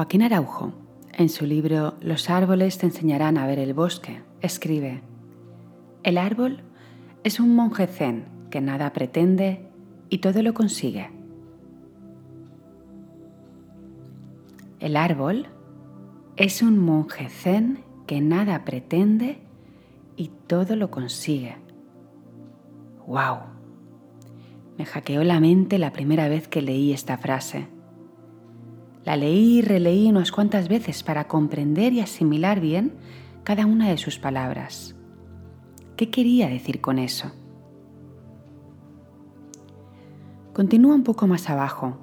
Joaquín Araujo, en su libro Los árboles te enseñarán a ver el bosque, escribe, El árbol es un monje zen que nada pretende y todo lo consigue. El árbol es un monje zen que nada pretende y todo lo consigue. ¡Wow! Me hackeó la mente la primera vez que leí esta frase. La leí y releí unas cuantas veces para comprender y asimilar bien cada una de sus palabras. ¿Qué quería decir con eso? Continúa un poco más abajo.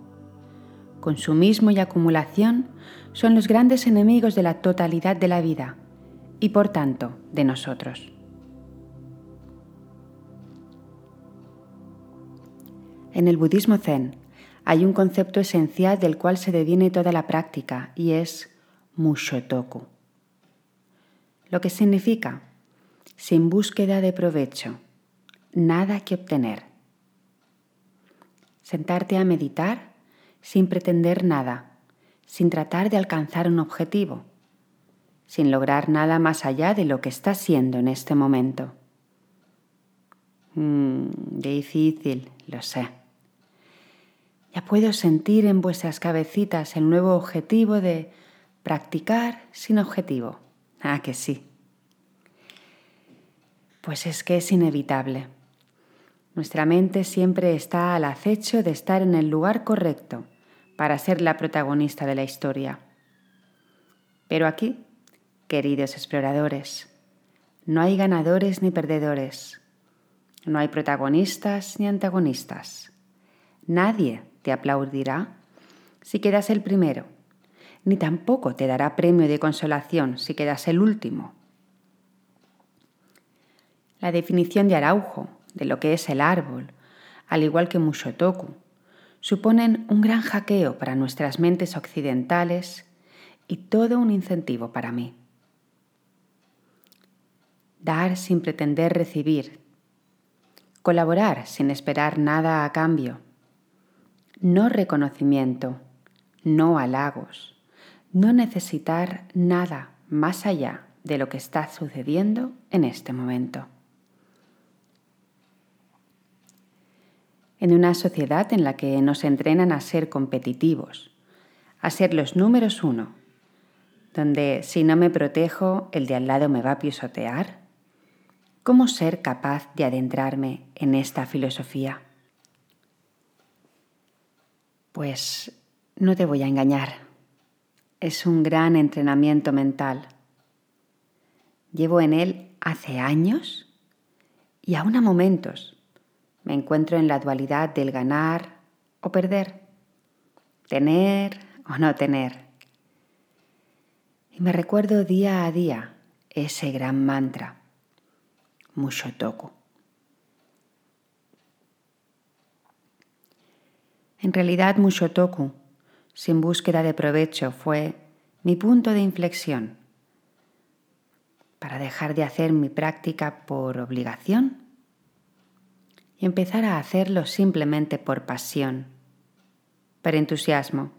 Consumismo y acumulación son los grandes enemigos de la totalidad de la vida y por tanto de nosotros. En el budismo zen hay un concepto esencial del cual se deviene toda la práctica y es mushotoku. Lo que significa sin búsqueda de provecho, nada que obtener. Sentarte a meditar sin pretender nada, sin tratar de alcanzar un objetivo, sin lograr nada más allá de lo que está siendo en este momento. Mm, difícil, lo sé. Ya puedo sentir en vuestras cabecitas el nuevo objetivo de practicar sin objetivo. Ah, que sí. Pues es que es inevitable. Nuestra mente siempre está al acecho de estar en el lugar correcto para ser la protagonista de la historia. Pero aquí, queridos exploradores, no hay ganadores ni perdedores, no hay protagonistas ni antagonistas. Nadie te aplaudirá si quedas el primero, ni tampoco te dará premio de consolación si quedas el último. La definición de Araujo de lo que es el árbol, al igual que Mushotoku, suponen un gran hackeo para nuestras mentes occidentales y todo un incentivo para mí. Dar sin pretender recibir, colaborar sin esperar nada a cambio, no reconocimiento, no halagos, no necesitar nada más allá de lo que está sucediendo en este momento. En una sociedad en la que nos entrenan a ser competitivos, a ser los números uno, donde si no me protejo el de al lado me va a pisotear, ¿cómo ser capaz de adentrarme en esta filosofía? Pues no te voy a engañar. Es un gran entrenamiento mental. Llevo en él hace años y aún a momentos me encuentro en la dualidad del ganar o perder, tener o no tener. Y me recuerdo día a día ese gran mantra, Mushotoku. En realidad, Mushotoku, sin búsqueda de provecho, fue mi punto de inflexión. Para dejar de hacer mi práctica por obligación y empezar a hacerlo simplemente por pasión, por entusiasmo,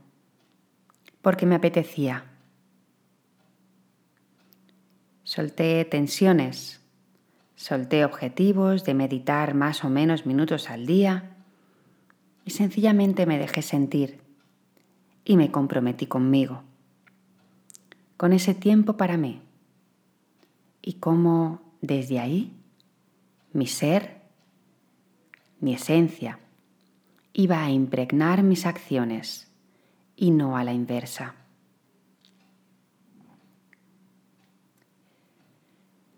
porque me apetecía. Solté tensiones, solté objetivos de meditar más o menos minutos al día y sencillamente me dejé sentir y me comprometí conmigo, con ese tiempo para mí y cómo desde ahí mi ser, mi esencia, iba a impregnar mis acciones y no a la inversa.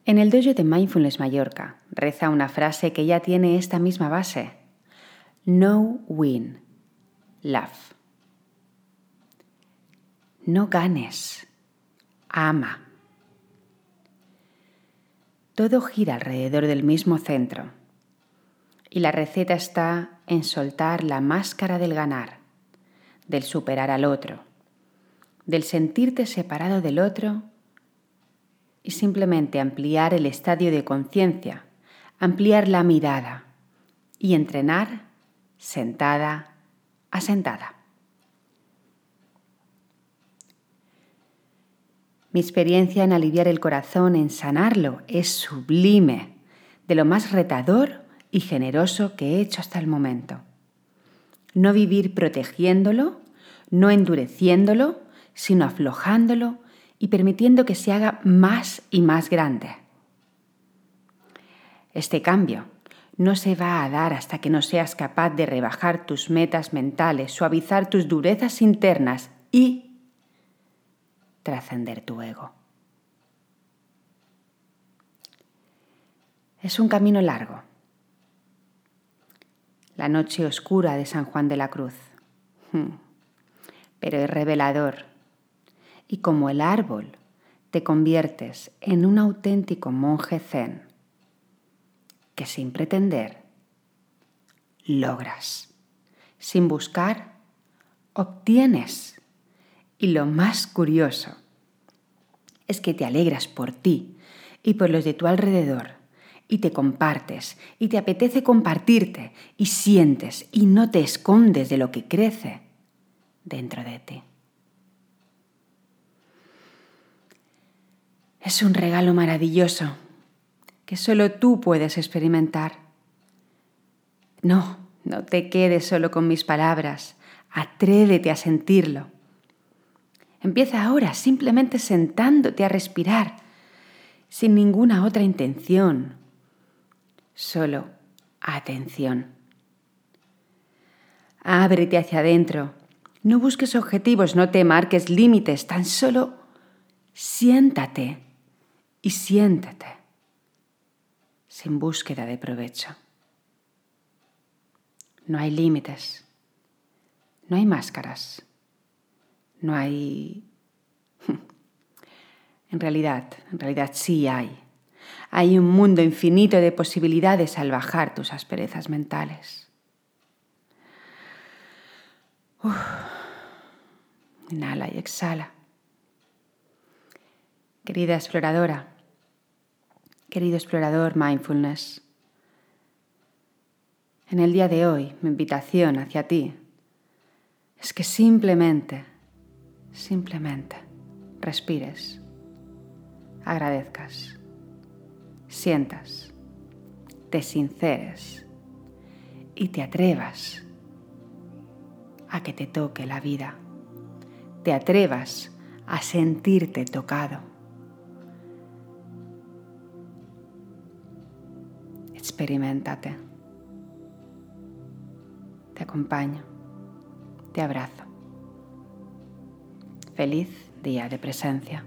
En el dojo de Mindfulness Mallorca reza una frase que ya tiene esta misma base no win. Love. No ganes. Ama. Todo gira alrededor del mismo centro. Y la receta está en soltar la máscara del ganar, del superar al otro, del sentirte separado del otro y simplemente ampliar el estadio de conciencia, ampliar la mirada y entrenar sentada, asentada. Mi experiencia en aliviar el corazón, en sanarlo, es sublime, de lo más retador y generoso que he hecho hasta el momento. No vivir protegiéndolo, no endureciéndolo, sino aflojándolo y permitiendo que se haga más y más grande. Este cambio no se va a dar hasta que no seas capaz de rebajar tus metas mentales, suavizar tus durezas internas y trascender tu ego. Es un camino largo. La noche oscura de San Juan de la Cruz. Hmm. Pero es revelador. Y como el árbol, te conviertes en un auténtico monje zen que sin pretender logras. Sin buscar, obtienes. Y lo más curioso es que te alegras por ti y por los de tu alrededor y te compartes y te apetece compartirte y sientes y no te escondes de lo que crece dentro de ti. Es un regalo maravilloso que solo tú puedes experimentar. No, no te quedes solo con mis palabras, atrévete a sentirlo. Empieza ahora simplemente sentándote a respirar, sin ninguna otra intención, solo atención. Ábrete hacia adentro, no busques objetivos, no te marques límites, tan solo siéntate y siéntate sin búsqueda de provecho. No hay límites, no hay máscaras no hay... En realidad, en realidad sí hay. Hay un mundo infinito de posibilidades al bajar tus asperezas mentales. Inhala y exhala. Querida exploradora, querido explorador mindfulness, en el día de hoy mi invitación hacia ti es que simplemente Simplemente respires, agradezcas, sientas, te sinceres y te atrevas a que te toque la vida. Te atrevas a sentirte tocado. Experimentate. Te acompaño. Te abrazo. Feliz día de presencia.